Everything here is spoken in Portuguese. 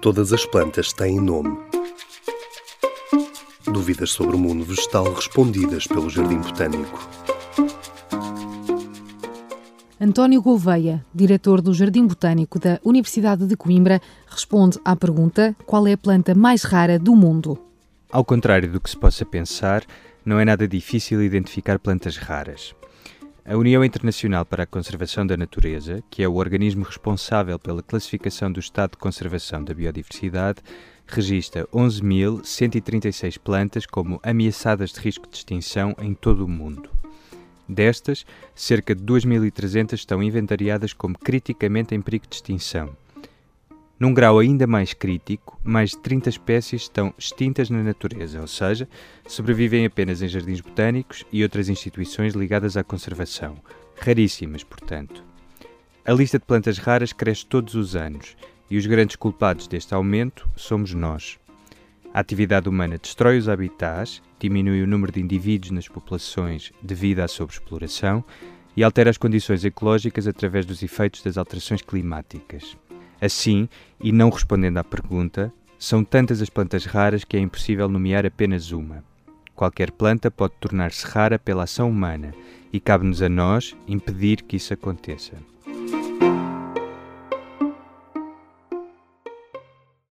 Todas as plantas têm nome. Dúvidas sobre o mundo vegetal respondidas pelo Jardim Botânico. António Gouveia, diretor do Jardim Botânico da Universidade de Coimbra, responde à pergunta: qual é a planta mais rara do mundo? Ao contrário do que se possa pensar, não é nada difícil identificar plantas raras. A União Internacional para a Conservação da Natureza, que é o organismo responsável pela classificação do estado de conservação da biodiversidade, registra 11.136 plantas como ameaçadas de risco de extinção em todo o mundo. Destas, cerca de 2.300 estão inventariadas como criticamente em perigo de extinção. Num grau ainda mais crítico, mais de 30 espécies estão extintas na natureza, ou seja, sobrevivem apenas em jardins botânicos e outras instituições ligadas à conservação, raríssimas, portanto. A lista de plantas raras cresce todos os anos e os grandes culpados deste aumento somos nós. A atividade humana destrói os habitats, diminui o número de indivíduos nas populações devido à sobreexploração e altera as condições ecológicas através dos efeitos das alterações climáticas. Assim, e não respondendo à pergunta, são tantas as plantas raras que é impossível nomear apenas uma. Qualquer planta pode tornar-se rara pela ação humana e cabe-nos a nós impedir que isso aconteça.